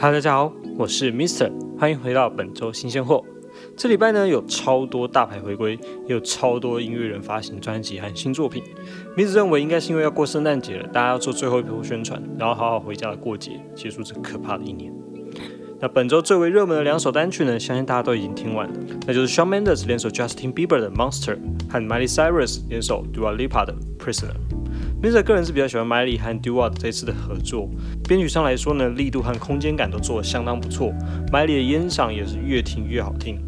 Hello，大家好，我是 Mister，欢迎回到本周新鲜货。这礼拜呢有超多大牌回归，也有超多音乐人发行专辑和新作品。Mister 认为应该是因为要过圣诞节了，大家要做最后一波宣传，然后好好回家过节，结束这可怕的一年。那本周最为热门的两首单曲呢，相信大家都已经听完了，那就是 Shawn Mendes 联手 Justin Bieber 的 Monster 和 Miley Cyrus 联手 Dua Lipa 的 Prisoner。Mister 个人是比较喜欢 Miley 和 Dua 这次的合作，编曲上来说呢，力度和空间感都做得相当不错，Miley 的烟嗓也是越听越好听。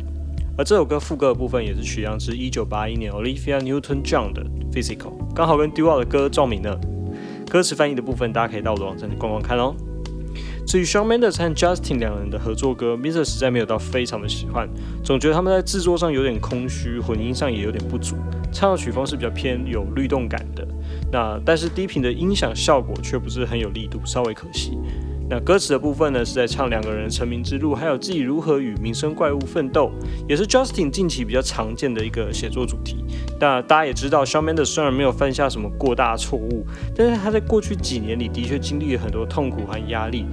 而这首歌副歌的部分也是取样自1981年 Olivia Newton-John 的 Physical，刚好跟 Dua 的歌撞名呢。歌词翻译的部分，大家可以到我的网站去逛逛看哦。至于 Shawn Mendes 和 Justin 两人的合作歌，Mister 实在没有到非常的喜欢，总觉得他们在制作上有点空虚，混音上也有点不足，唱的曲风是比较偏有律动感的。那但是低频的音响效果却不是很有力度，稍微可惜。那歌词的部分呢，是在唱两个人成名之路，还有自己如何与民生怪物奋斗，也是 Justin 近期比较常见的一个写作主题。那大家也知道，Shawn Mendes 虽然没有犯下什么过大错误，但是他在过去几年里的确经历了很多痛苦和压力。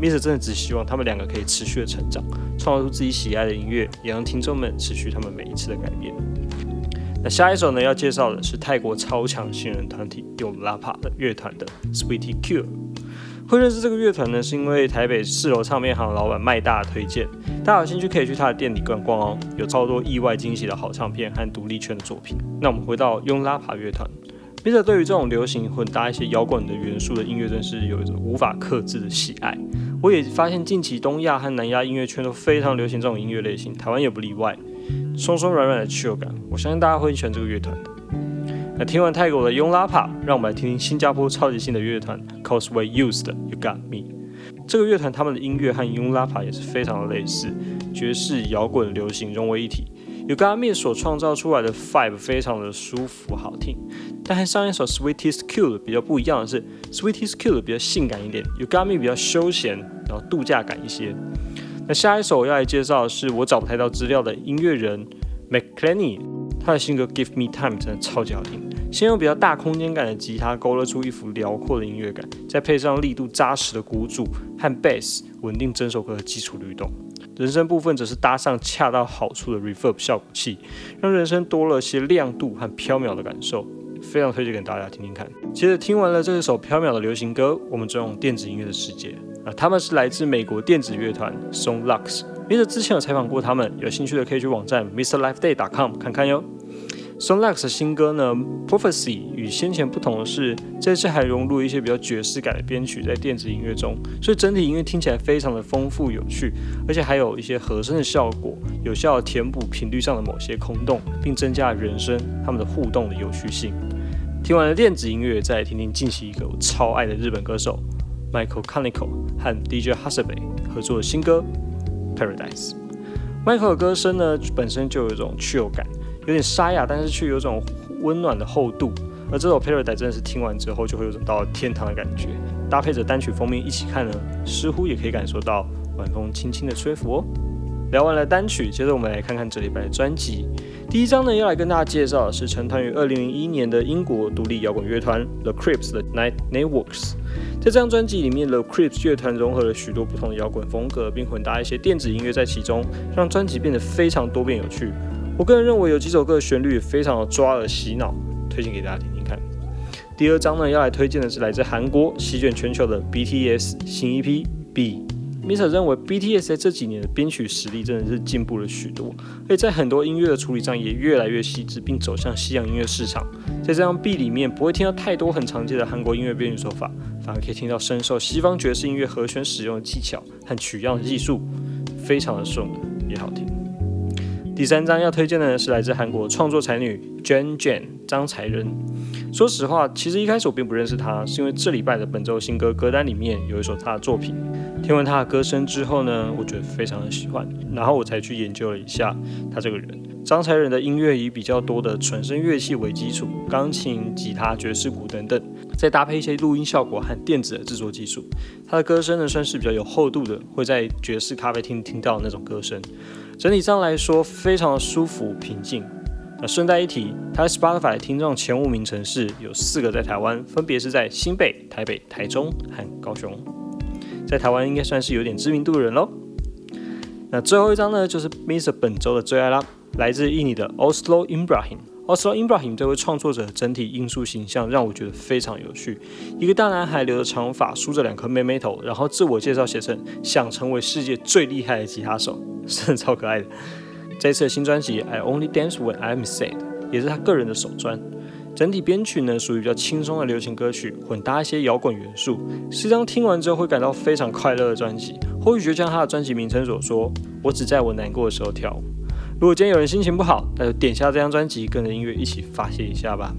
Mister 真的只希望他们两个可以持续的成长，创造出自己喜爱的音乐，也让听众们持续他们每一次的改变。那下一首呢，要介绍的是泰国超强新人团体用拉帕的乐团的 Sweetie Q。会认识这个乐团呢，是因为台北四楼唱片行老板麦大推荐，大家有兴趣可以去他的店里逛逛哦，有超多意外惊喜的好唱片和独立圈的作品。那我们回到用拉帕乐团笔者对于这种流行混搭一些摇滚的元素的音乐，真是有一种无法克制的喜爱。我也发现近期东亚和南亚音乐圈都非常流行这种音乐类型，台湾也不例外，松松软软的 chill 感，我相信大家会喜欢这个乐团的。那听完泰国的 Young Lapa，让我们来听听新加坡超级新的乐团 Causeway Youth 的 You Got Me。这个乐团他们的音乐和 Young Lapa 也是非常的类似，爵士、摇滚、流行融为一体。You Got Me 所创造出来的 vibe 非常的舒服好听，但和上一首 Sweetest Cute 比较不一样的是，Sweetest Cute 比较性感一点，You Got Me 比较休闲，然后度假感一些。那下一首要来介绍的是我找不太到资料的音乐人 McClenny。他的新歌《Give Me Time》真的超级好听，先用比较大空间感的吉他勾勒出一幅辽阔的音乐感，再配上力度扎实的鼓组和 bass，稳定整首歌的基础律动。人声部分则是搭上恰到好处的 reverb 效果器，让人声多了些亮度和飘渺的感受，非常推荐给大家听听看。接着听完了这首飘渺的流行歌，我们转往电子音乐的世界。啊，他们是来自美国电子乐团 Song Lux。Mr 之前有采访过他们，有兴趣的可以去网站 MrLifeDay.com 看看哟。Song Lux 的新歌呢，Prophecy 与先前不同的是，这次还融入一些比较爵士感的编曲在电子音乐中，所以整体音乐听起来非常的丰富有趣，而且还有一些和声的效果，有效填补频率上的某些空洞，并增加人声他们的互动的有趣性。听完了电子音乐，再来听听近期一个我超爱的日本歌手。Michael Kaniko 和 DJ h a s a b e 合作的新歌《Paradise》。Michael 的歌声呢，本身就有一种去油感，有点沙哑，但是却有种温暖的厚度。而这首《Paradise》真的是听完之后，就会有种到天堂的感觉。搭配着单曲封面一起看呢，似乎也可以感受到晚风轻轻的吹拂哦。聊完了单曲，接着我们来看看这礼拜的专辑。第一张呢，要来跟大家介绍的是成团于二零零一年的英国独立摇滚乐团 The Crips 的 Night Networks。在这张专辑里面，The Crips 乐团融合了许多不同的摇滚风格，并混搭一些电子音乐在其中，让专辑变得非常多变有趣。我个人认为有几首歌的旋律非常的抓耳洗脑，推荐给大家听听看。第二张呢，要来推荐的是来自韩国席卷全球的 BTS 新一批 B。Mister 认为 BTS 在这几年的编曲实力真的是进步了许多，而且在很多音乐的处理上也越来越细致，并走向西洋音乐市场。在这张 B 里面不会听到太多很常见的韩国音乐编曲手法，反而可以听到深受西方爵士音乐和弦使用的技巧和取样的技术，非常的顺也好听。第三张要推荐的是来自韩国创作才女 Jane Jane 张才仁。说实话，其实一开始我并不认识他，是因为这礼拜的本周新歌歌单里面有一首他的作品。听完他的歌声之后呢，我觉得非常的喜欢，然后我才去研究了一下他这个人。张才仁的音乐以比较多的纯声乐器为基础，钢琴、吉他、爵士鼓等等，再搭配一些录音效果和电子的制作技术。他的歌声呢，算是比较有厚度的，会在爵士咖啡厅听到那种歌声。整体上来说，非常的舒服平静。顺带一提，他在 Spotify 听众前五名城市有四个在台湾，分别是在新北、台北、台中和高雄。在台湾应该算是有点知名度的人喽。那最后一张呢，就是 Mr 本周的最爱啦，来自印尼的 Oslo Ibrahim。Oslo Ibrahim 这位创作者整体艺术形象让我觉得非常有趣，一个大男孩留着长发，梳着两颗妹妹头，然后自我介绍写成想成为世界最厉害的吉他手，真的超可爱的。这次的新专辑 I Only Dance When I'm Sad 也是他个人的首专。整体编曲呢属于比较轻松的流行歌曲，混搭一些摇滚元素，是一张听完之后会感到非常快乐的专辑。或许就像他的专辑名称所说，我只在我难过的时候跳舞。如果今天有人心情不好，那就点下这张专辑，跟着音乐一起发泄一下吧。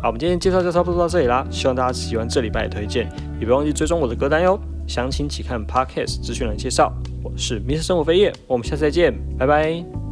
好，我们今天介绍就差不多到这里啦，希望大家喜欢这礼拜的推荐，也别忘记追踪我的歌单哟。详情请看 Podcast 资讯栏介绍。我是 Mr 生活飞叶，我们下次再见，拜拜。